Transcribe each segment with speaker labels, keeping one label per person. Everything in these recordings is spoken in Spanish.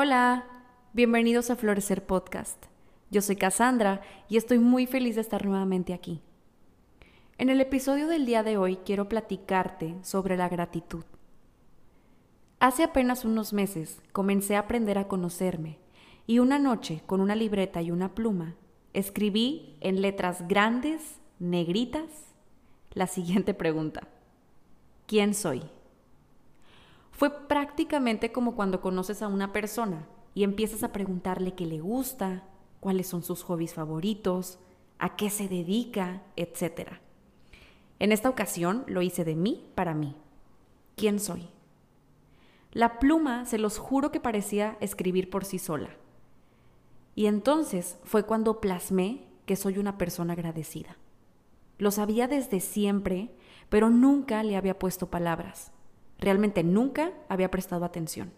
Speaker 1: Hola, bienvenidos a Florecer Podcast. Yo soy Cassandra y estoy muy feliz de estar nuevamente aquí. En el episodio del día de hoy quiero platicarte sobre la gratitud. Hace apenas unos meses comencé a aprender a conocerme y una noche con una libreta y una pluma escribí en letras grandes, negritas, la siguiente pregunta. ¿Quién soy? Fue prácticamente como cuando conoces a una persona y empiezas a preguntarle qué le gusta, cuáles son sus hobbies favoritos, a qué se dedica, etc. En esta ocasión lo hice de mí para mí. ¿Quién soy? La pluma, se los juro que parecía escribir por sí sola. Y entonces fue cuando plasmé que soy una persona agradecida. Lo sabía desde siempre, pero nunca le había puesto palabras. Realmente nunca había prestado atención.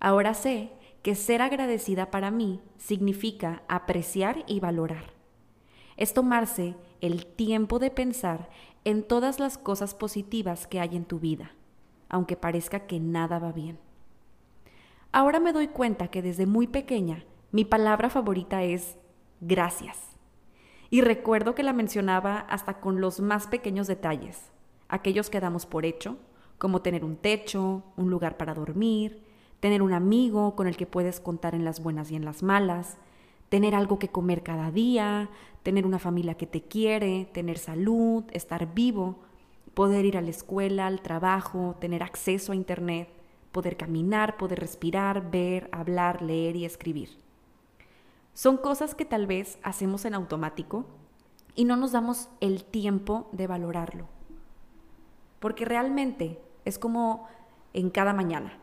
Speaker 1: Ahora sé que ser agradecida para mí significa apreciar y valorar. Es tomarse el tiempo de pensar en todas las cosas positivas que hay en tu vida, aunque parezca que nada va bien. Ahora me doy cuenta que desde muy pequeña mi palabra favorita es gracias. Y recuerdo que la mencionaba hasta con los más pequeños detalles aquellos que damos por hecho, como tener un techo, un lugar para dormir, tener un amigo con el que puedes contar en las buenas y en las malas, tener algo que comer cada día, tener una familia que te quiere, tener salud, estar vivo, poder ir a la escuela, al trabajo, tener acceso a Internet, poder caminar, poder respirar, ver, hablar, leer y escribir. Son cosas que tal vez hacemos en automático y no nos damos el tiempo de valorarlo. Porque realmente es como en cada mañana.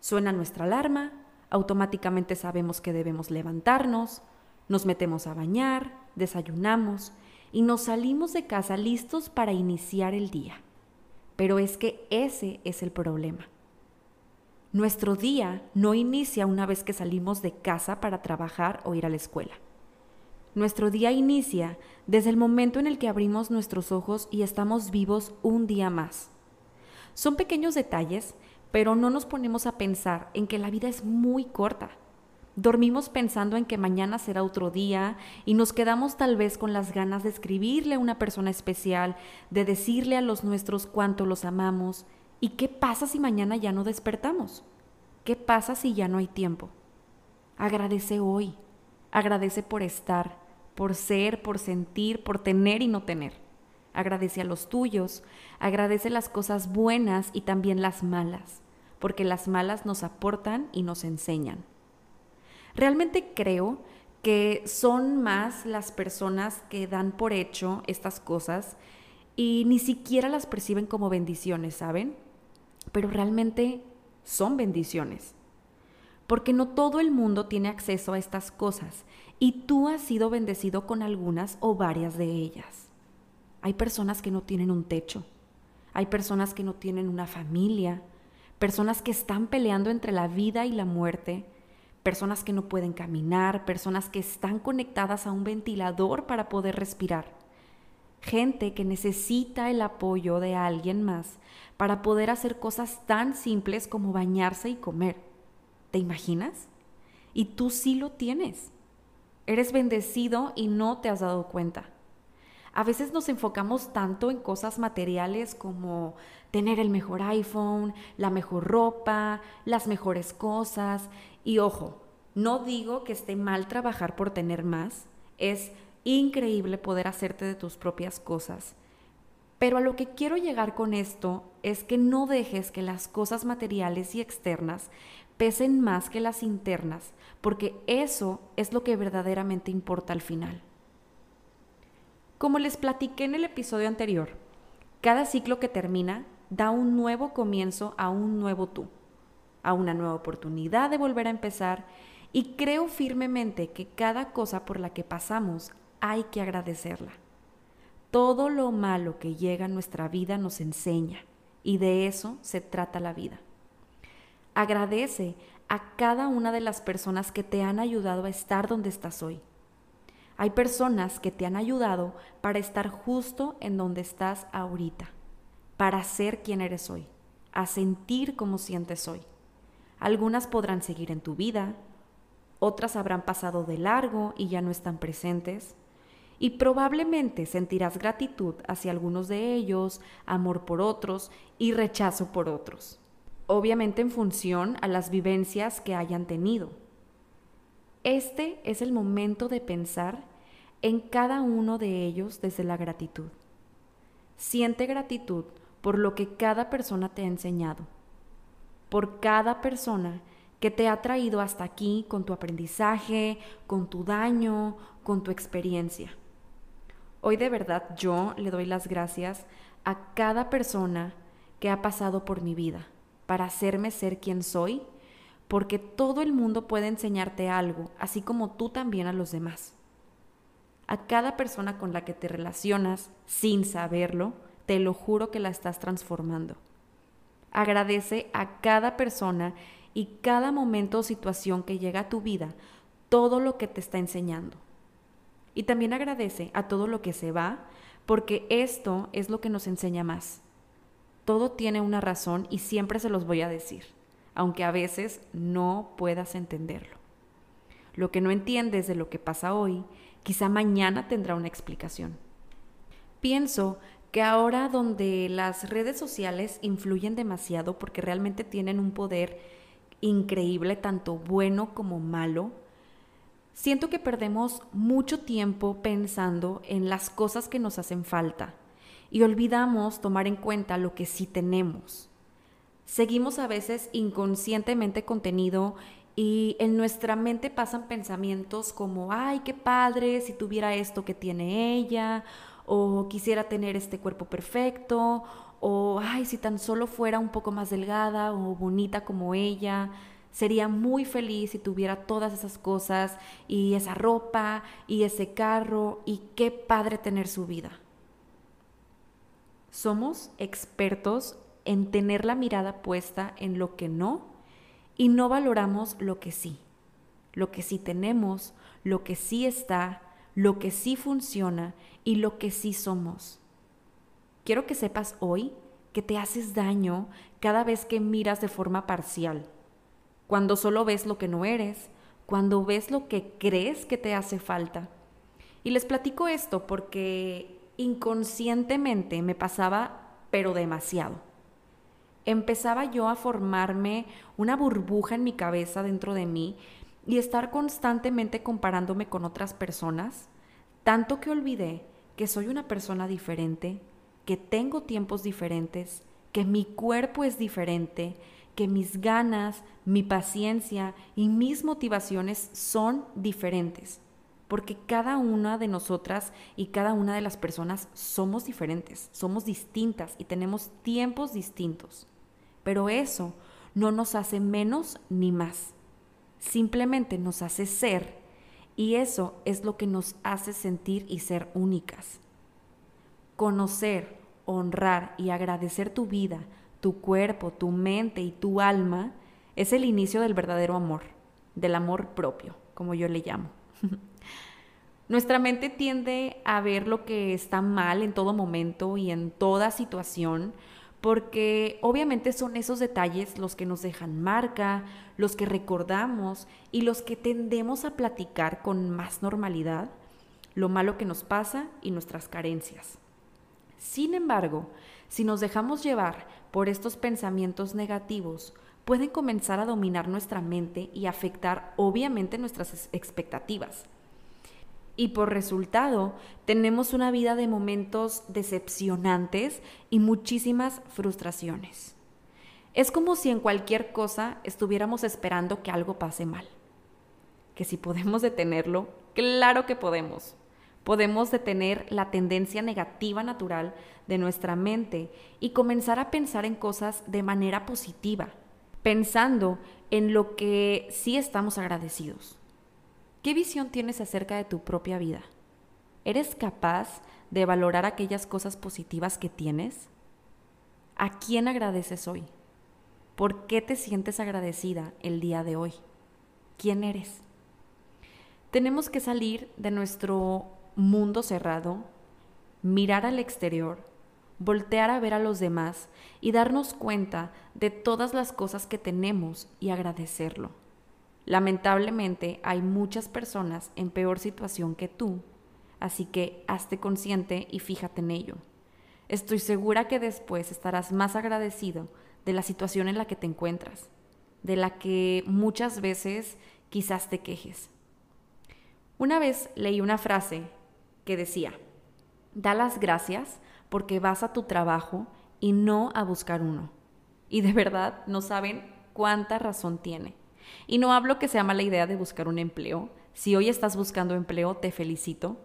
Speaker 1: Suena nuestra alarma, automáticamente sabemos que debemos levantarnos, nos metemos a bañar, desayunamos y nos salimos de casa listos para iniciar el día. Pero es que ese es el problema. Nuestro día no inicia una vez que salimos de casa para trabajar o ir a la escuela. Nuestro día inicia desde el momento en el que abrimos nuestros ojos y estamos vivos un día más. Son pequeños detalles, pero no nos ponemos a pensar en que la vida es muy corta. Dormimos pensando en que mañana será otro día y nos quedamos tal vez con las ganas de escribirle a una persona especial, de decirle a los nuestros cuánto los amamos. ¿Y qué pasa si mañana ya no despertamos? ¿Qué pasa si ya no hay tiempo? Agradece hoy, agradece por estar, por ser, por sentir, por tener y no tener. Agradece a los tuyos, agradece las cosas buenas y también las malas, porque las malas nos aportan y nos enseñan. Realmente creo que son más las personas que dan por hecho estas cosas y ni siquiera las perciben como bendiciones, ¿saben? Pero realmente son bendiciones porque no todo el mundo tiene acceso a estas cosas y tú has sido bendecido con algunas o varias de ellas. Hay personas que no tienen un techo, hay personas que no tienen una familia, personas que están peleando entre la vida y la muerte, personas que no pueden caminar, personas que están conectadas a un ventilador para poder respirar, gente que necesita el apoyo de alguien más para poder hacer cosas tan simples como bañarse y comer ¿Te imaginas? Y tú sí lo tienes. Eres bendecido y no te has dado cuenta. A veces nos enfocamos tanto en cosas materiales como tener el mejor iPhone, la mejor ropa, las mejores cosas. Y ojo, no digo que esté mal trabajar por tener más. Es increíble poder hacerte de tus propias cosas. Pero a lo que quiero llegar con esto es que no dejes que las cosas materiales y externas pesen más que las internas, porque eso es lo que verdaderamente importa al final. Como les platiqué en el episodio anterior, cada ciclo que termina da un nuevo comienzo a un nuevo tú, a una nueva oportunidad de volver a empezar y creo firmemente que cada cosa por la que pasamos hay que agradecerla. Todo lo malo que llega a nuestra vida nos enseña y de eso se trata la vida. Agradece a cada una de las personas que te han ayudado a estar donde estás hoy. Hay personas que te han ayudado para estar justo en donde estás ahorita, para ser quien eres hoy, a sentir como sientes hoy. Algunas podrán seguir en tu vida, otras habrán pasado de largo y ya no están presentes, y probablemente sentirás gratitud hacia algunos de ellos, amor por otros y rechazo por otros, obviamente en función a las vivencias que hayan tenido. Este es el momento de pensar en cada uno de ellos desde la gratitud. Siente gratitud por lo que cada persona te ha enseñado, por cada persona que te ha traído hasta aquí con tu aprendizaje, con tu daño, con tu experiencia. Hoy de verdad yo le doy las gracias a cada persona que ha pasado por mi vida para hacerme ser quien soy, porque todo el mundo puede enseñarte algo, así como tú también a los demás. A cada persona con la que te relacionas sin saberlo, te lo juro que la estás transformando. Agradece a cada persona y cada momento o situación que llega a tu vida todo lo que te está enseñando. Y también agradece a todo lo que se va, porque esto es lo que nos enseña más. Todo tiene una razón y siempre se los voy a decir, aunque a veces no puedas entenderlo. Lo que no entiendes de lo que pasa hoy, quizá mañana tendrá una explicación. Pienso que ahora donde las redes sociales influyen demasiado porque realmente tienen un poder increíble, tanto bueno como malo, siento que perdemos mucho tiempo pensando en las cosas que nos hacen falta y olvidamos tomar en cuenta lo que sí tenemos. Seguimos a veces inconscientemente contenido y en nuestra mente pasan pensamientos como, ay, qué padre si tuviera esto que tiene ella, o quisiera tener este cuerpo perfecto, o ay, si tan solo fuera un poco más delgada o bonita como ella, sería muy feliz si tuviera todas esas cosas y esa ropa y ese carro y qué padre tener su vida. Somos expertos en tener la mirada puesta en lo que no y no valoramos lo que sí, lo que sí tenemos, lo que sí está, lo que sí funciona y lo que sí somos. Quiero que sepas hoy que te haces daño cada vez que miras de forma parcial, cuando solo ves lo que no eres, cuando ves lo que crees que te hace falta. Y les platico esto porque inconscientemente me pasaba, pero demasiado. Empezaba yo a formarme una burbuja en mi cabeza dentro de mí y estar constantemente comparándome con otras personas, tanto que olvidé que soy una persona diferente, que tengo tiempos diferentes, que mi cuerpo es diferente, que mis ganas, mi paciencia y mis motivaciones son diferentes, porque cada una de nosotras y cada una de las personas somos diferentes, somos distintas y tenemos tiempos distintos. Pero eso no nos hace menos ni más, simplemente nos hace ser y eso es lo que nos hace sentir y ser únicas. Conocer, honrar y agradecer tu vida, tu cuerpo, tu mente y tu alma es el inicio del verdadero amor, del amor propio, como yo le llamo. Nuestra mente tiende a ver lo que está mal en todo momento y en toda situación, porque obviamente son esos detalles los que nos dejan marca, los que recordamos y los que tendemos a platicar con más normalidad, lo malo que nos pasa y nuestras carencias. Sin embargo, si nos dejamos llevar por estos pensamientos negativos, pueden comenzar a dominar nuestra mente y afectar obviamente nuestras expectativas. Y por resultado, tenemos una vida de momentos decepcionantes y muchísimas frustraciones. Es como si en cualquier cosa estuviéramos esperando que algo pase mal. Que si podemos detenerlo, claro que podemos podemos detener la tendencia negativa natural de nuestra mente y comenzar a pensar en cosas de manera positiva, pensando en lo que sí estamos agradecidos. ¿Qué visión tienes acerca de tu propia vida? ¿Eres capaz de valorar aquellas cosas positivas que tienes? ¿A quién agradeces hoy? ¿Por qué te sientes agradecida el día de hoy? ¿Quién eres? Tenemos que salir de nuestro mundo cerrado, mirar al exterior, voltear a ver a los demás y darnos cuenta de todas las cosas que tenemos y agradecerlo. Lamentablemente hay muchas personas en peor situación que tú, así que hazte consciente y fíjate en ello. Estoy segura que después estarás más agradecido de la situación en la que te encuentras, de la que muchas veces quizás te quejes. Una vez leí una frase que decía, da las gracias porque vas a tu trabajo y no a buscar uno. Y de verdad no saben cuánta razón tiene. Y no hablo que sea mala idea de buscar un empleo. Si hoy estás buscando empleo, te felicito.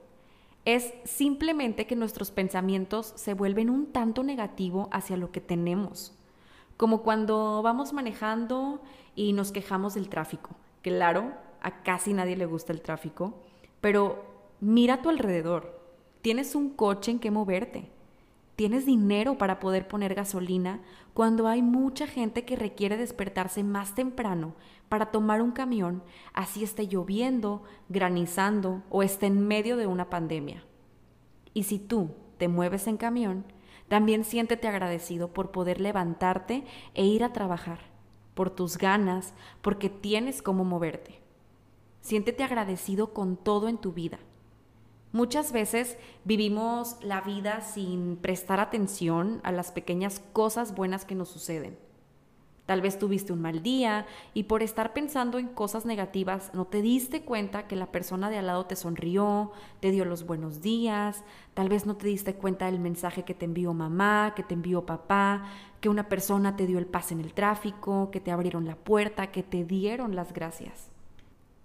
Speaker 1: Es simplemente que nuestros pensamientos se vuelven un tanto negativo hacia lo que tenemos. Como cuando vamos manejando y nos quejamos del tráfico. Claro, a casi nadie le gusta el tráfico, pero mira a tu alrededor. Tienes un coche en que moverte tienes dinero para poder poner gasolina cuando hay mucha gente que requiere despertarse más temprano para tomar un camión, así esté lloviendo, granizando o esté en medio de una pandemia. Y si tú te mueves en camión, también siéntete agradecido por poder levantarte e ir a trabajar, por tus ganas, porque tienes cómo moverte. Siéntete agradecido con todo en tu vida Muchas veces vivimos la vida sin prestar atención a las pequeñas cosas buenas que nos suceden. Tal vez tuviste un mal día y por estar pensando en cosas negativas no te diste cuenta que la persona de al lado te sonrió, te dio los buenos días, tal vez no te diste cuenta del mensaje que te envió mamá, que te envió papá, que una persona te dio el pase en el tráfico, que te abrieron la puerta, que te dieron las gracias.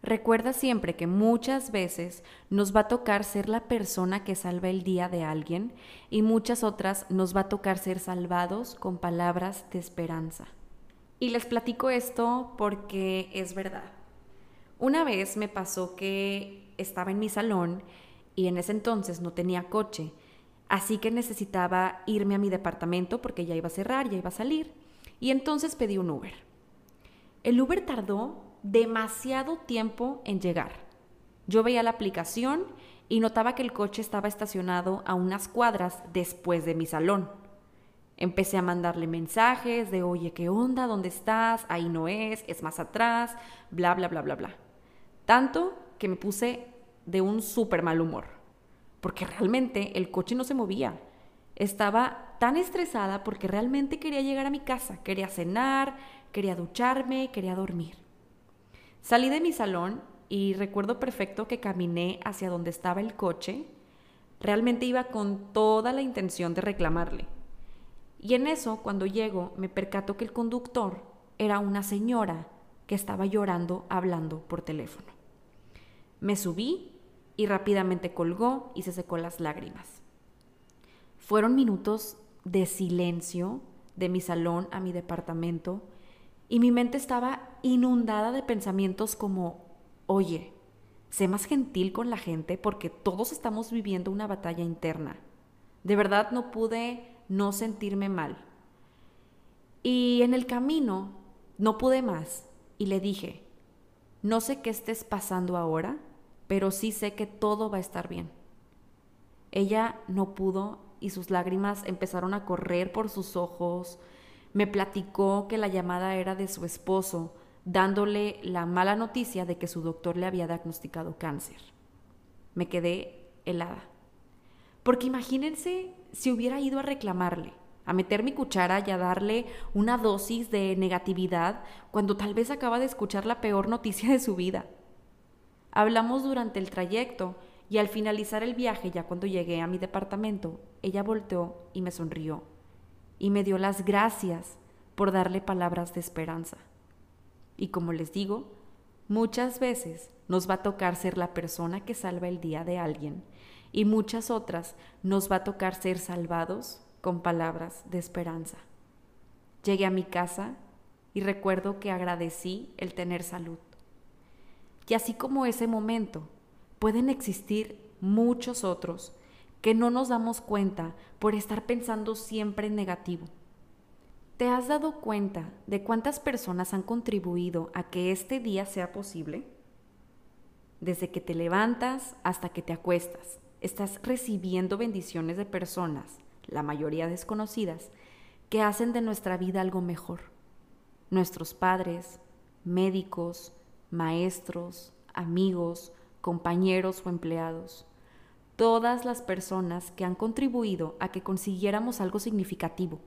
Speaker 1: Recuerda siempre que muchas veces nos va a tocar ser la persona que salva el día de alguien y muchas otras nos va a tocar ser salvados con palabras de esperanza. Y les platico esto porque es verdad. Una vez me pasó que estaba en mi salón y en ese entonces no tenía coche, así que necesitaba irme a mi departamento porque ya iba a cerrar, ya iba a salir, y entonces pedí un Uber. El Uber tardó demasiado tiempo en llegar. Yo veía la aplicación y notaba que el coche estaba estacionado a unas cuadras después de mi salón. Empecé a mandarle mensajes de, oye, ¿qué onda? ¿Dónde estás? Ahí no es, es más atrás, bla, bla, bla, bla, bla. Tanto que me puse de un súper mal humor, porque realmente el coche no se movía. Estaba tan estresada porque realmente quería llegar a mi casa, quería cenar, quería ducharme, quería dormir. Salí de mi salón y recuerdo perfecto que caminé hacia donde estaba el coche. Realmente iba con toda la intención de reclamarle. Y en eso, cuando llego, me percato que el conductor era una señora que estaba llorando hablando por teléfono. Me subí y rápidamente colgó y se secó las lágrimas. Fueron minutos de silencio de mi salón a mi departamento y mi mente estaba inundada de pensamientos como, oye, sé más gentil con la gente porque todos estamos viviendo una batalla interna. De verdad no pude no sentirme mal. Y en el camino no pude más y le dije, no sé qué estés pasando ahora, pero sí sé que todo va a estar bien. Ella no pudo y sus lágrimas empezaron a correr por sus ojos, me platicó que la llamada era de su esposo, dándole la mala noticia de que su doctor le había diagnosticado cáncer. Me quedé helada. Porque imagínense si hubiera ido a reclamarle, a meter mi cuchara y a darle una dosis de negatividad cuando tal vez acaba de escuchar la peor noticia de su vida. Hablamos durante el trayecto y al finalizar el viaje, ya cuando llegué a mi departamento, ella volteó y me sonrió y me dio las gracias por darle palabras de esperanza. Y como les digo, muchas veces nos va a tocar ser la persona que salva el día de alguien y muchas otras nos va a tocar ser salvados con palabras de esperanza. Llegué a mi casa y recuerdo que agradecí el tener salud. Y así como ese momento, pueden existir muchos otros que no nos damos cuenta por estar pensando siempre en negativo. ¿Te has dado cuenta de cuántas personas han contribuido a que este día sea posible? Desde que te levantas hasta que te acuestas, estás recibiendo bendiciones de personas, la mayoría desconocidas, que hacen de nuestra vida algo mejor. Nuestros padres, médicos, maestros, amigos, compañeros o empleados. Todas las personas que han contribuido a que consiguiéramos algo significativo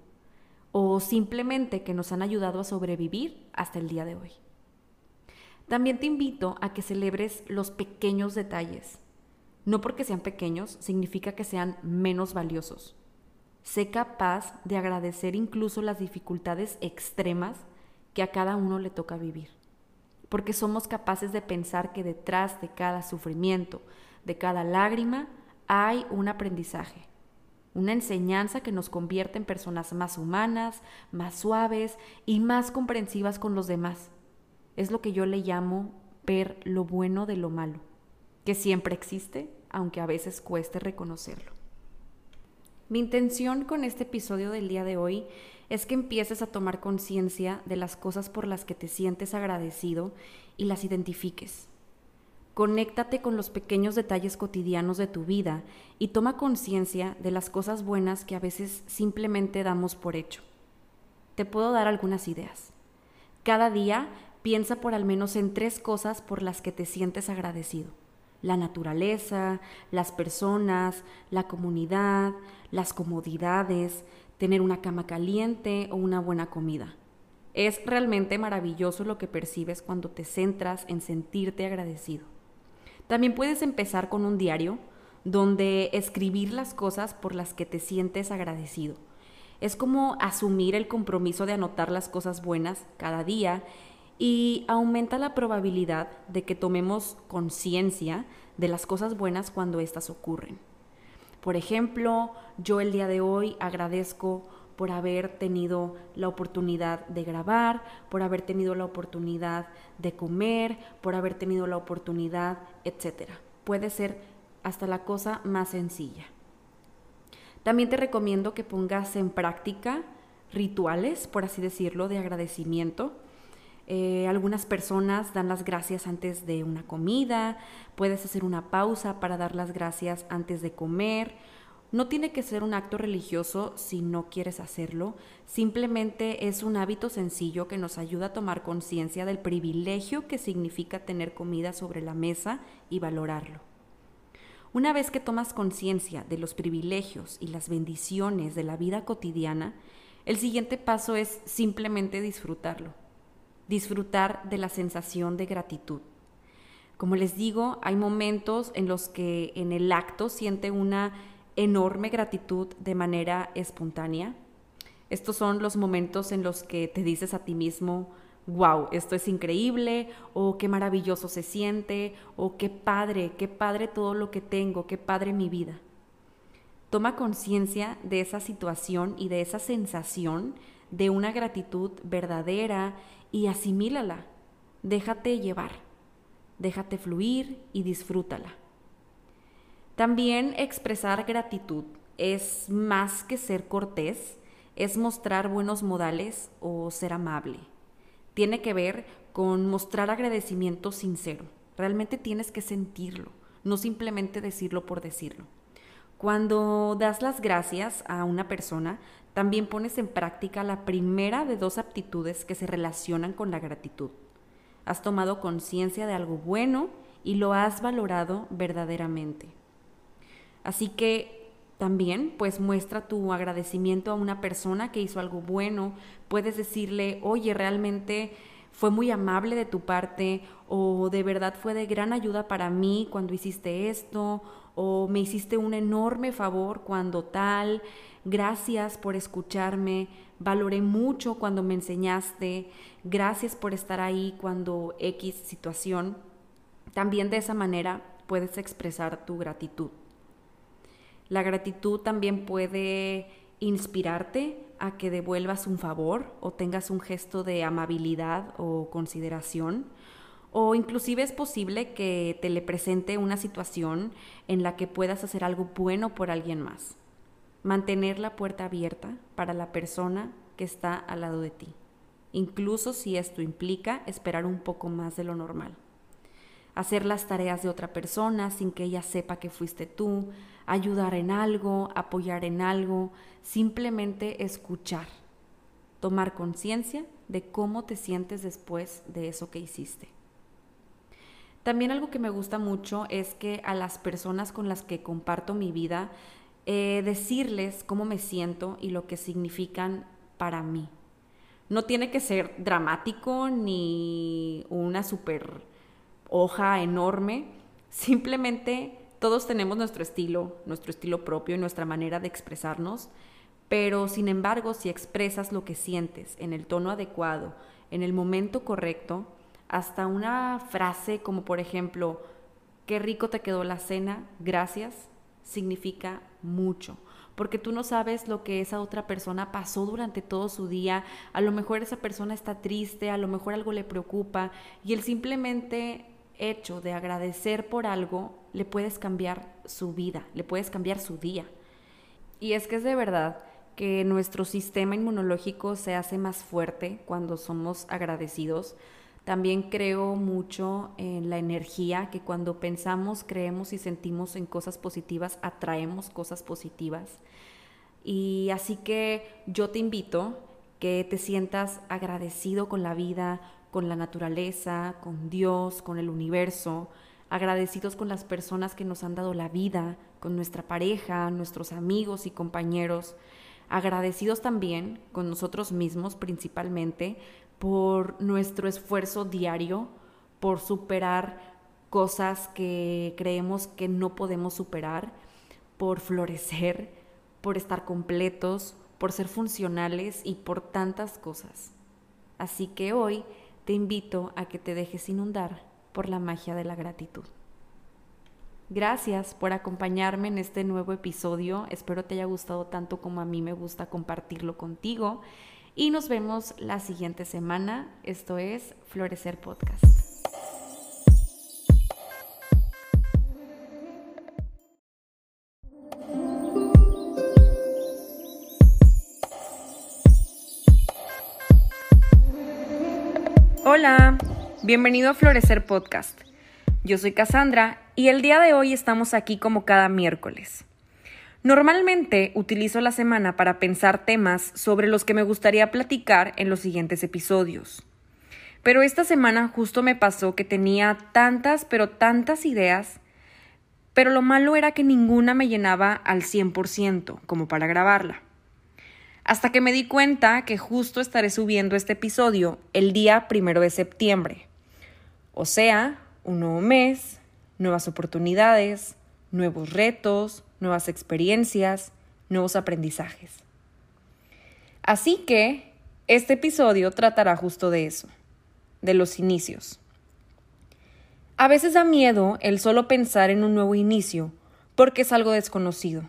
Speaker 1: o simplemente que nos han ayudado a sobrevivir hasta el día de hoy. También te invito a que celebres los pequeños detalles. No porque sean pequeños significa que sean menos valiosos. Sé capaz de agradecer incluso las dificultades extremas que a cada uno le toca vivir. Porque somos capaces de pensar que detrás de cada sufrimiento, de cada lágrima, hay un aprendizaje, una enseñanza que nos convierte en personas más humanas, más suaves y más comprensivas con los demás. Es lo que yo le llamo ver lo bueno de lo malo, que siempre existe, aunque a veces cueste reconocerlo. Mi intención con este episodio del día de hoy es que empieces a tomar conciencia de las cosas por las que te sientes agradecido y las identifiques. Conéctate con los pequeños detalles cotidianos de tu vida y toma conciencia de las cosas buenas que a veces simplemente damos por hecho. Te puedo dar algunas ideas. Cada día piensa por al menos en tres cosas por las que te sientes agradecido la naturaleza, las personas, la comunidad, las comodidades, tener una cama caliente o una buena comida. Es realmente maravilloso lo que percibes cuando te centras en sentirte agradecido. También puedes empezar con un diario donde escribir las cosas por las que te sientes agradecido. Es como asumir el compromiso de anotar las cosas buenas cada día y aumenta la probabilidad de que tomemos conciencia de las cosas buenas cuando éstas ocurren. Por ejemplo, yo el día de hoy agradezco por haber tenido la oportunidad de grabar, por haber tenido la oportunidad de comer, por haber tenido la oportunidad, etc. Puede ser hasta la cosa más sencilla. También te recomiendo que pongas en práctica rituales, por así decirlo, de agradecimiento eh, algunas personas dan las gracias antes de una comida, puedes hacer una pausa para dar las gracias antes de comer. No tiene que ser un acto religioso si no quieres hacerlo, simplemente es un hábito sencillo que nos ayuda a tomar conciencia del privilegio que significa tener comida sobre la mesa y valorarlo. Una vez que tomas conciencia de los privilegios y las bendiciones de la vida cotidiana, el siguiente paso es simplemente disfrutarlo disfrutar de la sensación de gratitud. Como les digo, hay momentos en los que en el acto siente una enorme gratitud de manera espontánea. Estos son los momentos en los que te dices a ti mismo, wow, esto es increíble, o qué maravilloso se siente, o qué padre, qué padre todo lo que tengo, qué padre mi vida. Toma conciencia de esa situación y de esa sensación de una gratitud verdadera y asimílala. Déjate llevar, déjate fluir y disfrútala. También expresar gratitud es más que ser cortés, es mostrar buenos modales o ser amable. Tiene que ver con mostrar agradecimiento sincero. Realmente tienes que sentirlo, no simplemente decirlo por decirlo. Cuando das las gracias a una persona, también pones en práctica la primera de dos aptitudes que se relacionan con la gratitud. Has tomado conciencia de algo bueno y lo has valorado verdaderamente. Así que también pues muestra tu agradecimiento a una persona que hizo algo bueno. Puedes decirle, oye, realmente fue muy amable de tu parte o de verdad fue de gran ayuda para mí cuando hiciste esto o me hiciste un enorme favor cuando tal gracias por escucharme, valoré mucho cuando me enseñaste, gracias por estar ahí cuando X situación. También de esa manera puedes expresar tu gratitud. La gratitud también puede inspirarte a que devuelvas un favor o tengas un gesto de amabilidad o consideración. O inclusive es posible que te le presente una situación en la que puedas hacer algo bueno por alguien más mantener la puerta abierta para la persona que está al lado de ti, incluso si esto implica esperar un poco más de lo normal. hacer las tareas de otra persona sin que ella sepa que fuiste tú, ayudar en algo, apoyar en algo, simplemente escuchar, tomar conciencia de cómo te sientes después de eso que hiciste. También algo que me gusta mucho es que a las personas con las que comparto mi vida, eh, decirles cómo me siento y lo que significan para mí. No tiene que ser dramático ni una super hoja enorme, simplemente todos tenemos nuestro estilo, nuestro estilo propio y nuestra manera de expresarnos, pero sin embargo si expresas lo que sientes en el tono adecuado, en el momento correcto, hasta una frase como por ejemplo, qué rico te quedó la cena, gracias, significa mucho porque tú no sabes lo que esa otra persona pasó durante todo su día, a lo mejor esa persona está triste, a lo mejor algo le preocupa y el simplemente hecho de agradecer por algo le puedes cambiar su vida, le puedes cambiar su día. Y es que es de verdad que nuestro sistema inmunológico se hace más fuerte cuando somos agradecidos. También creo mucho en la energía, que cuando pensamos, creemos y sentimos en cosas positivas, atraemos cosas positivas. Y así que yo te invito que te sientas agradecido con la vida, con la naturaleza, con Dios, con el universo, agradecidos con las personas que nos han dado la vida, con nuestra pareja, nuestros amigos y compañeros, agradecidos también con nosotros mismos principalmente por nuestro esfuerzo diario, por superar cosas que creemos que no podemos superar, por florecer, por estar completos, por ser funcionales y por tantas cosas. Así que hoy te invito a que te dejes inundar por la magia de la gratitud. Gracias por acompañarme en este nuevo episodio. Espero te haya gustado tanto como a mí me gusta compartirlo contigo y nos vemos la siguiente semana. Esto es Florecer Podcast. Bienvenido a Florecer Podcast. Yo soy Cassandra y el día de hoy estamos aquí como cada miércoles. Normalmente utilizo la semana para pensar temas sobre los que me gustaría platicar en los siguientes episodios. Pero esta semana justo me pasó que tenía tantas, pero tantas ideas, pero lo malo era que ninguna me llenaba al 100% como para grabarla. Hasta que me di cuenta que justo estaré subiendo este episodio el día primero de septiembre. O sea, un nuevo mes, nuevas oportunidades, nuevos retos, nuevas experiencias, nuevos aprendizajes. Así que este episodio tratará justo de eso, de los inicios. A veces da miedo el solo pensar en un nuevo inicio porque es algo desconocido,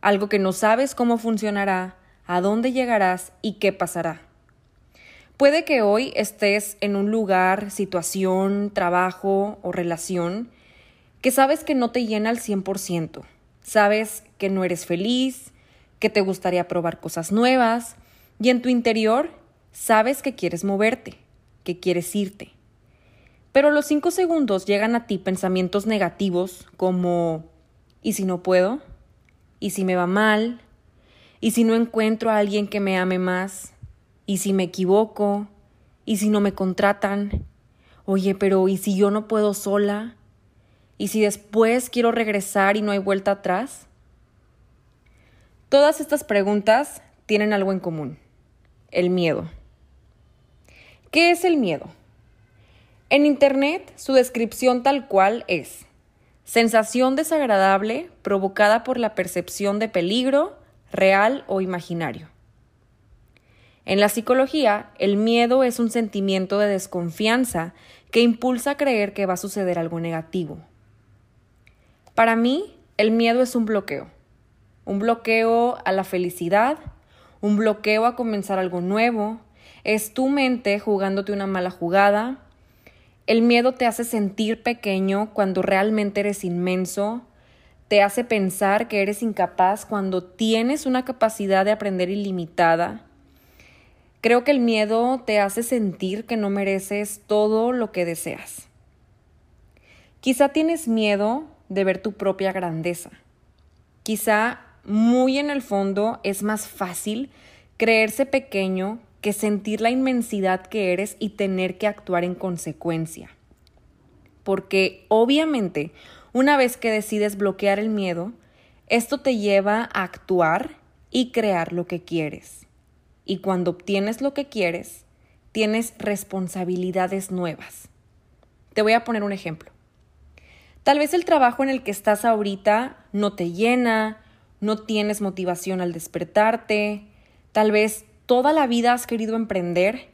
Speaker 1: algo que no sabes cómo funcionará, a dónde llegarás y qué pasará. Puede que hoy estés en un lugar, situación, trabajo o relación que sabes que no te llena al 100%. Sabes que no eres feliz, que te gustaría probar cosas nuevas y en tu interior sabes que quieres moverte, que quieres irte. Pero los cinco segundos llegan a ti pensamientos negativos como ¿y si no puedo? ¿Y si me va mal? ¿Y si no encuentro a alguien que me ame más? ¿Y si me equivoco? ¿Y si no me contratan? Oye, pero ¿y si yo no puedo sola? ¿Y si después quiero regresar y no hay vuelta atrás? Todas estas preguntas tienen algo en común, el miedo. ¿Qué es el miedo? En Internet su descripción tal cual es sensación desagradable provocada por la percepción de peligro, real o imaginario. En la psicología, el miedo es un sentimiento de desconfianza que impulsa a creer que va a suceder algo negativo. Para mí, el miedo es un bloqueo. Un bloqueo a la felicidad, un bloqueo a comenzar algo nuevo. Es tu mente jugándote una mala jugada. El miedo te hace sentir pequeño cuando realmente eres inmenso. Te hace pensar que eres incapaz cuando tienes una capacidad de aprender ilimitada. Creo que el miedo te hace sentir que no mereces todo lo que deseas. Quizá tienes miedo de ver tu propia grandeza. Quizá muy en el fondo es más fácil creerse pequeño que sentir la inmensidad que eres y tener que actuar en consecuencia. Porque obviamente, una vez que decides bloquear el miedo, esto te lleva a actuar y crear lo que quieres. Y cuando obtienes lo que quieres, tienes responsabilidades nuevas. Te voy a poner un ejemplo. Tal vez el trabajo en el que estás ahorita no te llena, no tienes motivación al despertarte, tal vez toda la vida has querido emprender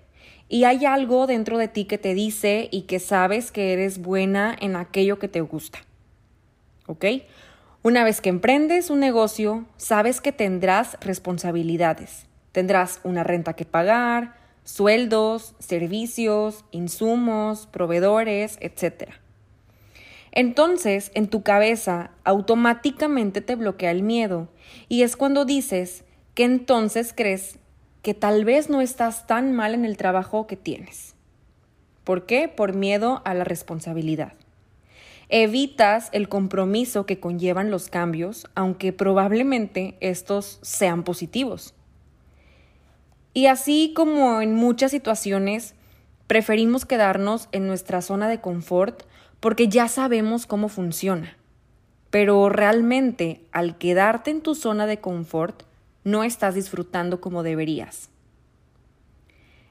Speaker 1: y hay algo dentro de ti que te dice y que sabes que eres buena en aquello que te gusta. ¿Ok? Una vez que emprendes un negocio, sabes que tendrás responsabilidades. Tendrás una renta que pagar, sueldos, servicios, insumos, proveedores, etc. Entonces, en tu cabeza automáticamente te bloquea el miedo y es cuando dices que entonces crees que tal vez no estás tan mal en el trabajo que tienes. ¿Por qué? Por miedo a la responsabilidad. Evitas el compromiso que conllevan los cambios, aunque probablemente estos sean positivos. Y así como en muchas situaciones, preferimos quedarnos en nuestra zona de confort porque ya sabemos cómo funciona. Pero realmente, al quedarte en tu zona de confort, no estás disfrutando como deberías.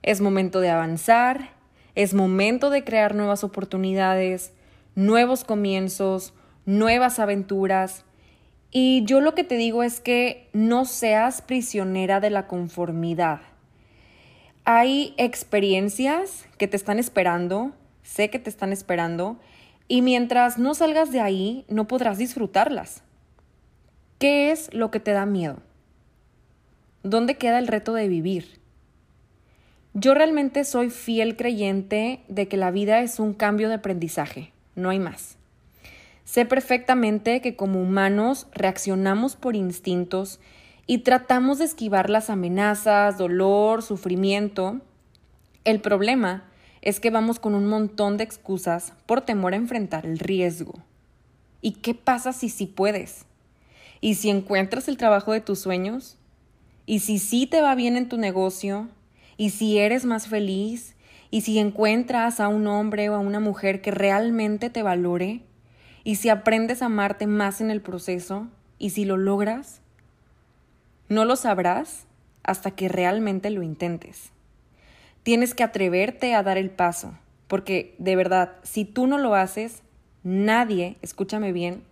Speaker 1: Es momento de avanzar, es momento de crear nuevas oportunidades, nuevos comienzos, nuevas aventuras. Y yo lo que te digo es que no seas prisionera de la conformidad. Hay experiencias que te están esperando, sé que te están esperando, y mientras no salgas de ahí, no podrás disfrutarlas. ¿Qué es lo que te da miedo? ¿Dónde queda el reto de vivir? Yo realmente soy fiel creyente de que la vida es un cambio de aprendizaje, no hay más. Sé perfectamente que como humanos reaccionamos por instintos y tratamos de esquivar las amenazas, dolor, sufrimiento. El problema es que vamos con un montón de excusas por temor a enfrentar el riesgo. ¿Y qué pasa si sí puedes? ¿Y si encuentras el trabajo de tus sueños? ¿Y si sí te va bien en tu negocio? ¿Y si eres más feliz? ¿Y si encuentras a un hombre o a una mujer que realmente te valore? ¿Y si aprendes a amarte más en el proceso? ¿Y si lo logras? No lo sabrás hasta que realmente lo intentes. Tienes que atreverte a dar el paso, porque de verdad, si tú no lo haces, nadie, escúchame bien,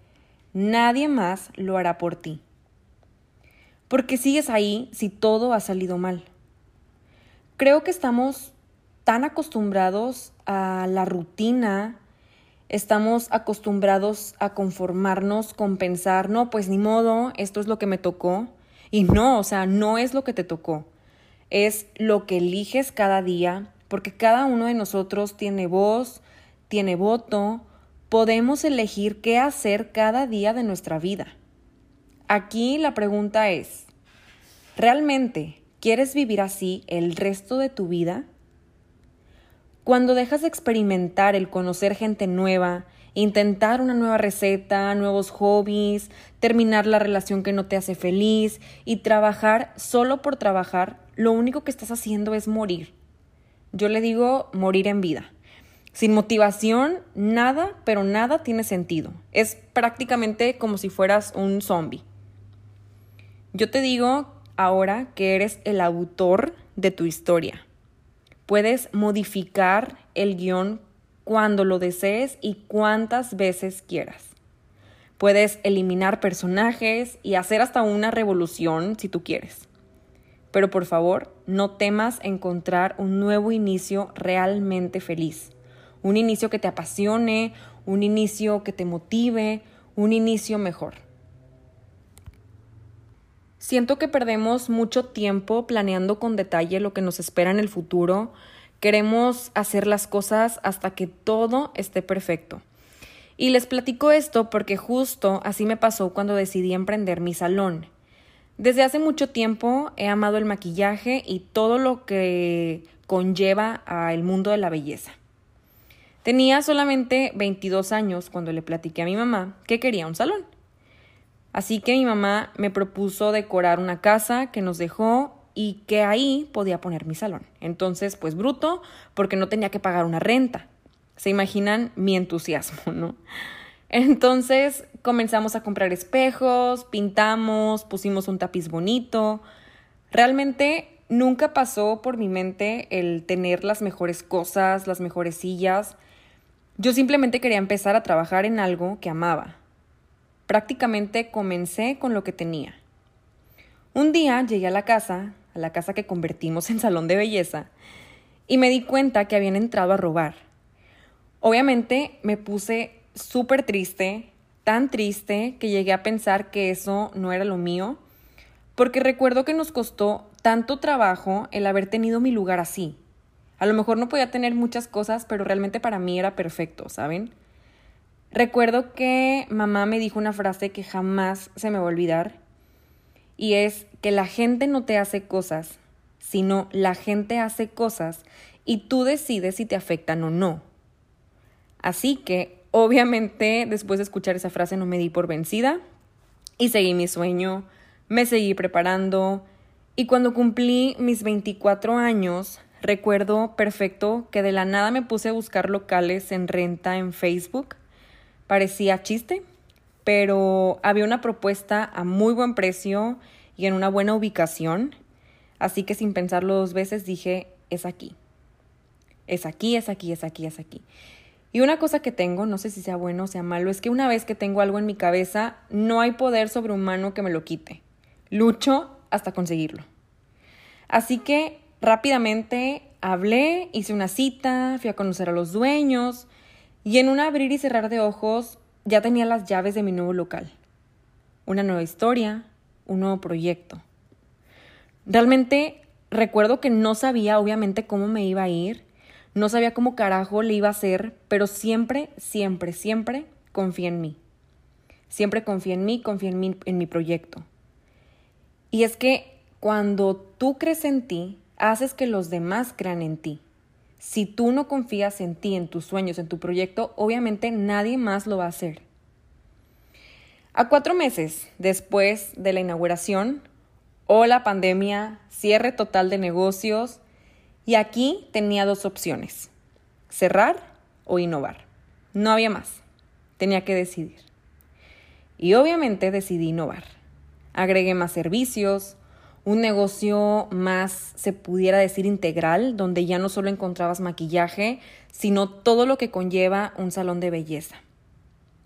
Speaker 1: nadie más lo hará por ti. Porque sigues ahí si todo ha salido mal. Creo que estamos tan acostumbrados a la rutina, estamos acostumbrados a conformarnos con pensar, no, pues ni modo, esto es lo que me tocó. Y no, o sea, no es lo que te tocó es lo que eliges cada día, porque cada uno de nosotros tiene voz, tiene voto, podemos elegir qué hacer cada día de nuestra vida. Aquí la pregunta es, ¿realmente quieres vivir así el resto de tu vida? Cuando dejas de experimentar el conocer gente nueva, intentar una nueva receta, nuevos hobbies, terminar la relación que no te hace feliz y trabajar solo por trabajar, lo único que estás haciendo es morir. Yo le digo morir en vida. Sin motivación, nada, pero nada tiene sentido. Es prácticamente como si fueras un zombie. Yo te digo ahora que eres el autor de tu historia. Puedes modificar el guion cuando lo desees y cuantas veces quieras. Puedes eliminar personajes y hacer hasta una revolución si tú quieres. Pero por favor, no temas encontrar un nuevo inicio realmente feliz. Un inicio que te apasione, un inicio que te motive, un inicio mejor. Siento que perdemos mucho tiempo planeando con detalle lo que nos espera en el futuro. Queremos hacer las cosas hasta que todo esté perfecto. Y les platico esto porque justo así me pasó cuando decidí emprender mi salón. Desde hace mucho tiempo he amado el maquillaje y todo lo que conlleva al mundo de la belleza. Tenía solamente 22 años cuando le platiqué a mi mamá que quería un salón. Así que mi mamá me propuso decorar una casa que nos dejó y que ahí podía poner mi salón. Entonces, pues bruto, porque no tenía que pagar una renta. Se imaginan mi entusiasmo, ¿no? Entonces comenzamos a comprar espejos, pintamos, pusimos un tapiz bonito. Realmente nunca pasó por mi mente el tener las mejores cosas, las mejores sillas. Yo simplemente quería empezar a trabajar en algo que amaba. Prácticamente comencé con lo que tenía. Un día llegué a la casa, a la casa que convertimos en salón de belleza, y me di cuenta que habían entrado a robar. Obviamente me puse súper triste, tan triste que llegué a pensar que eso no era lo mío, porque recuerdo que nos costó tanto trabajo el haber tenido mi lugar así. A lo mejor no podía tener muchas cosas, pero realmente para mí era perfecto, ¿saben? Recuerdo que mamá me dijo una frase que jamás se me va a olvidar, y es que la gente no te hace cosas, sino la gente hace cosas y tú decides si te afectan o no. Así que Obviamente, después de escuchar esa frase no me di por vencida y seguí mi sueño, me seguí preparando y cuando cumplí mis 24 años, recuerdo perfecto que de la nada me puse a buscar locales en renta en Facebook. Parecía chiste, pero había una propuesta a muy buen precio y en una buena ubicación, así que sin pensarlo dos veces dije, es aquí. Es aquí, es aquí, es aquí, es aquí. Y una cosa que tengo, no sé si sea bueno o sea malo, es que una vez que tengo algo en mi cabeza, no hay poder sobrehumano que me lo quite. Lucho hasta conseguirlo. Así que rápidamente hablé, hice una cita, fui a conocer a los dueños y en un abrir y cerrar de ojos ya tenía las llaves de mi nuevo local. Una nueva historia, un nuevo proyecto. Realmente recuerdo que no sabía obviamente cómo me iba a ir, no sabía cómo carajo le iba a hacer, pero siempre, siempre, siempre confié en mí. Siempre confié en mí, confié en, mí, en mi proyecto. Y es que cuando tú crees en ti, haces que los demás crean en ti. Si tú no confías en ti, en tus sueños, en tu proyecto, obviamente nadie más lo va a hacer. A cuatro meses después de la inauguración, o la pandemia, cierre total de negocios, y aquí tenía dos opciones, cerrar o innovar. No había más. Tenía que decidir. Y obviamente decidí innovar. Agregué más servicios, un negocio más, se pudiera decir, integral, donde ya no solo encontrabas maquillaje, sino todo lo que conlleva un salón de belleza.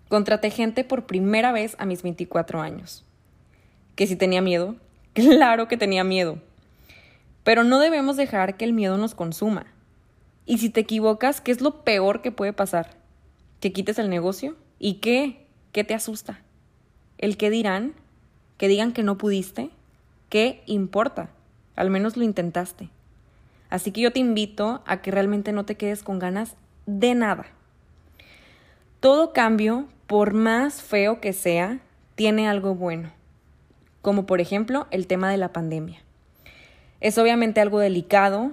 Speaker 1: Contraté gente por primera vez a mis 24 años. ¿Que si tenía miedo? Claro que tenía miedo. Pero no debemos dejar que el miedo nos consuma. Y si te equivocas, ¿qué es lo peor que puede pasar? ¿Que quites el negocio? ¿Y qué? ¿Qué te asusta? ¿El qué dirán? ¿Que digan que no pudiste? ¿Qué importa? Al menos lo intentaste. Así que yo te invito a que realmente no te quedes con ganas de nada. Todo cambio, por más feo que sea, tiene algo bueno, como por ejemplo el tema de la pandemia. Es obviamente algo delicado.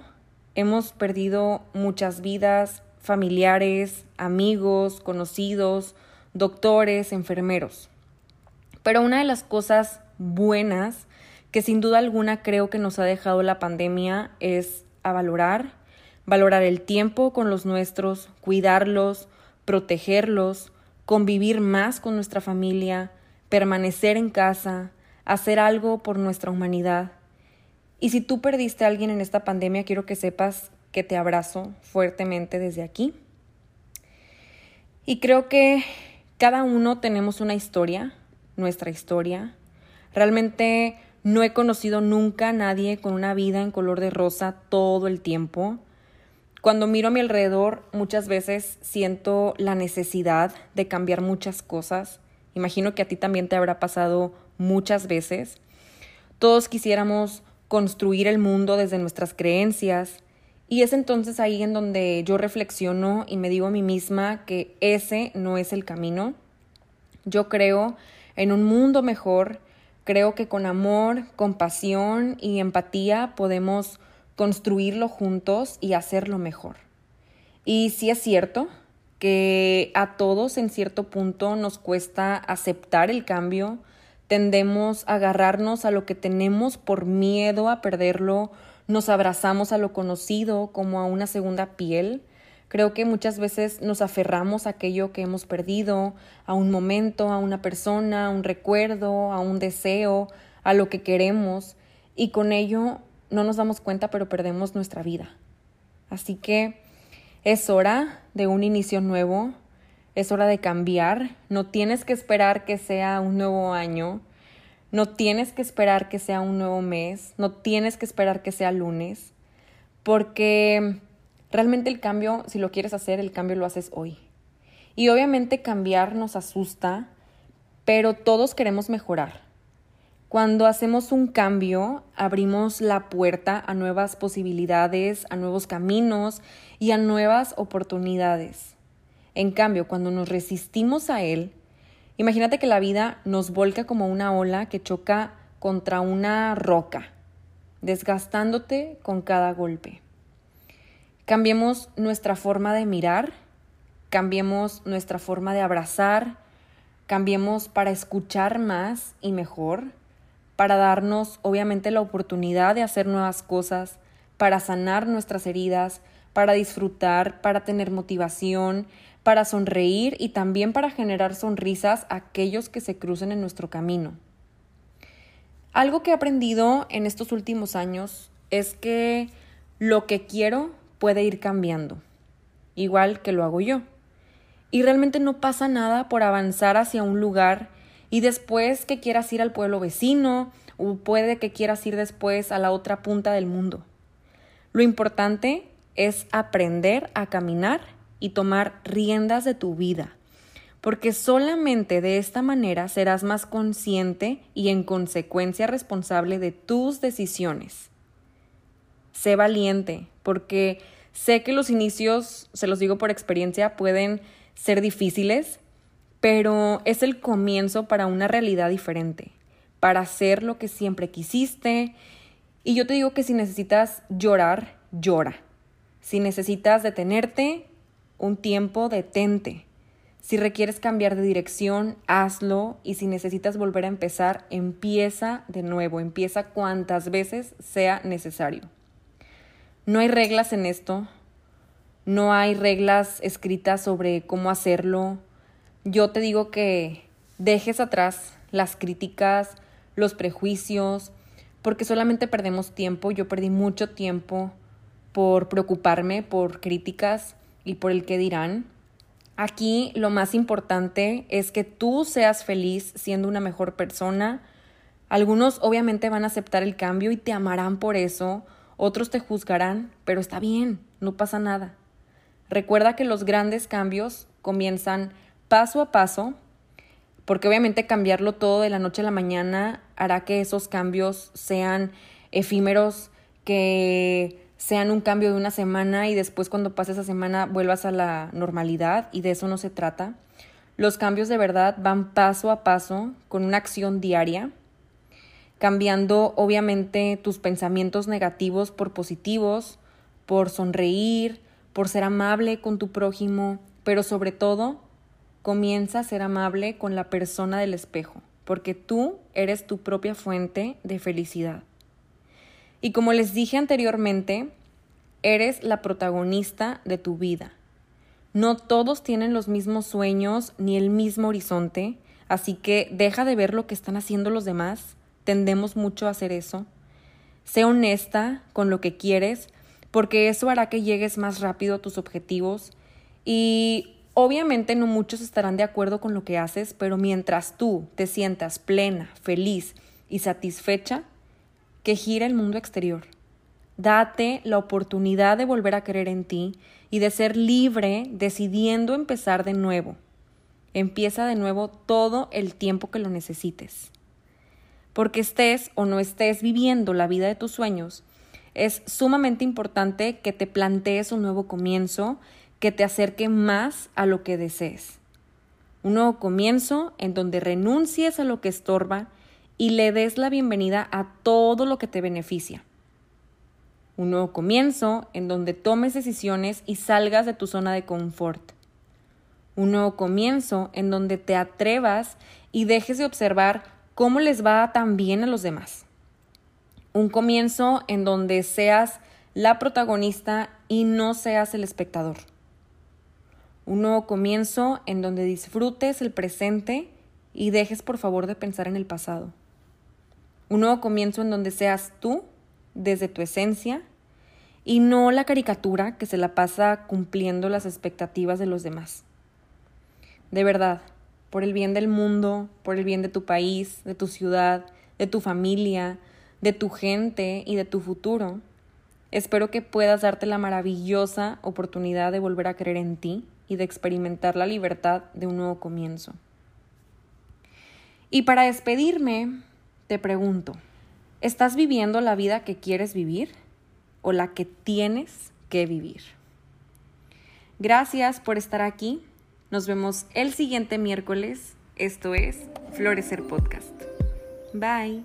Speaker 1: Hemos perdido muchas vidas, familiares, amigos, conocidos, doctores, enfermeros. Pero una de las cosas buenas que sin duda alguna creo que nos ha dejado la pandemia es a valorar, valorar el tiempo con los nuestros, cuidarlos, protegerlos, convivir más con nuestra familia, permanecer en casa, hacer algo por nuestra humanidad. Y si tú perdiste a alguien en esta pandemia, quiero que sepas que te abrazo fuertemente desde aquí. Y creo que cada uno tenemos una historia, nuestra historia. Realmente no he conocido nunca a nadie con una vida en color de rosa todo el tiempo. Cuando miro a mi alrededor, muchas veces siento la necesidad de cambiar muchas cosas. Imagino que a ti también te habrá pasado muchas veces. Todos quisiéramos construir el mundo desde nuestras creencias. Y es entonces ahí en donde yo reflexiono y me digo a mí misma que ese no es el camino. Yo creo en un mundo mejor, creo que con amor, compasión y empatía podemos construirlo juntos y hacerlo mejor. Y sí es cierto que a todos en cierto punto nos cuesta aceptar el cambio, tendemos a agarrarnos a lo que tenemos por miedo a perderlo, nos abrazamos a lo conocido como a una segunda piel. Creo que muchas veces nos aferramos a aquello que hemos perdido, a un momento, a una persona, a un recuerdo, a un deseo, a lo que queremos, y con ello no nos damos cuenta, pero perdemos nuestra vida. Así que es hora de un inicio nuevo, es hora de cambiar, no tienes que esperar que sea un nuevo año, no tienes que esperar que sea un nuevo mes, no tienes que esperar que sea lunes, porque realmente el cambio, si lo quieres hacer, el cambio lo haces hoy. Y obviamente cambiar nos asusta, pero todos queremos mejorar. Cuando hacemos un cambio, abrimos la puerta a nuevas posibilidades, a nuevos caminos y a nuevas oportunidades. En cambio, cuando nos resistimos a él, imagínate que la vida nos volca como una ola que choca contra una roca, desgastándote con cada golpe. Cambiemos nuestra forma de mirar, cambiemos nuestra forma de abrazar, cambiemos para escuchar más y mejor para darnos obviamente la oportunidad de hacer nuevas cosas, para sanar nuestras heridas, para disfrutar, para tener motivación, para sonreír y también para generar sonrisas a aquellos que se crucen en nuestro camino. Algo que he aprendido en estos últimos años es que lo que quiero puede ir cambiando, igual que lo hago yo. Y realmente no pasa nada por avanzar hacia un lugar y después que quieras ir al pueblo vecino o puede que quieras ir después a la otra punta del mundo. Lo importante es aprender a caminar y tomar riendas de tu vida, porque solamente de esta manera serás más consciente y en consecuencia responsable de tus decisiones. Sé valiente, porque sé que los inicios, se los digo por experiencia, pueden ser difíciles, pero es el comienzo para una realidad diferente, para hacer lo que siempre quisiste. Y yo te digo que si necesitas llorar, llora. Si necesitas detenerte, un tiempo, detente. Si requieres cambiar de dirección, hazlo. Y si necesitas volver a empezar, empieza de nuevo, empieza cuantas veces sea necesario. No hay reglas en esto, no hay reglas escritas sobre cómo hacerlo, yo te digo que dejes atrás las críticas, los prejuicios, porque solamente perdemos tiempo. Yo perdí mucho tiempo por preocuparme por críticas y por el que dirán. Aquí lo más importante es que tú seas feliz siendo una mejor persona. Algunos obviamente van a aceptar el cambio y te amarán por eso, otros te juzgarán, pero está bien, no pasa nada. Recuerda que los grandes cambios comienzan paso a paso, porque obviamente cambiarlo todo de la noche a la mañana hará que esos cambios sean efímeros, que sean un cambio de una semana y después cuando pase esa semana vuelvas a la normalidad y de eso no se trata. Los cambios de verdad van paso a paso con una acción diaria, cambiando obviamente tus pensamientos negativos por positivos, por sonreír, por ser amable con tu prójimo, pero sobre todo Comienza a ser amable con la persona del espejo, porque tú eres tu propia fuente de felicidad. Y como les dije anteriormente, eres la protagonista de tu vida. No todos tienen los mismos sueños ni el mismo horizonte, así que deja de ver lo que están haciendo los demás. Tendemos mucho a hacer eso. Sé honesta con lo que quieres, porque eso hará que llegues más rápido a tus objetivos. Y Obviamente no muchos estarán de acuerdo con lo que haces, pero mientras tú te sientas plena, feliz y satisfecha, que gira el mundo exterior. Date la oportunidad de volver a creer en ti y de ser libre decidiendo empezar de nuevo. Empieza de nuevo todo el tiempo que lo necesites. Porque estés o no estés viviendo la vida de tus sueños, es sumamente importante que te plantees un nuevo comienzo que te acerque más a lo que desees. Un nuevo comienzo en donde renuncies a lo que estorba y le des la bienvenida a todo lo que te beneficia. Un nuevo comienzo en donde tomes decisiones y salgas de tu zona de confort. Un nuevo comienzo en donde te atrevas y dejes de observar cómo les va tan bien a los demás. Un comienzo en donde seas la protagonista y no seas el espectador. Un nuevo comienzo en donde disfrutes el presente y dejes por favor de pensar en el pasado. Un nuevo comienzo en donde seas tú desde tu esencia y no la caricatura que se la pasa cumpliendo las expectativas de los demás. De verdad, por el bien del mundo, por el bien de tu país, de tu ciudad, de tu familia, de tu gente y de tu futuro, espero que puedas darte la maravillosa oportunidad de volver a creer en ti y de experimentar la libertad de un nuevo comienzo. Y para despedirme, te pregunto, ¿estás viviendo la vida que quieres vivir o la que tienes que vivir? Gracias por estar aquí. Nos vemos el siguiente miércoles. Esto es Florecer Podcast. Bye.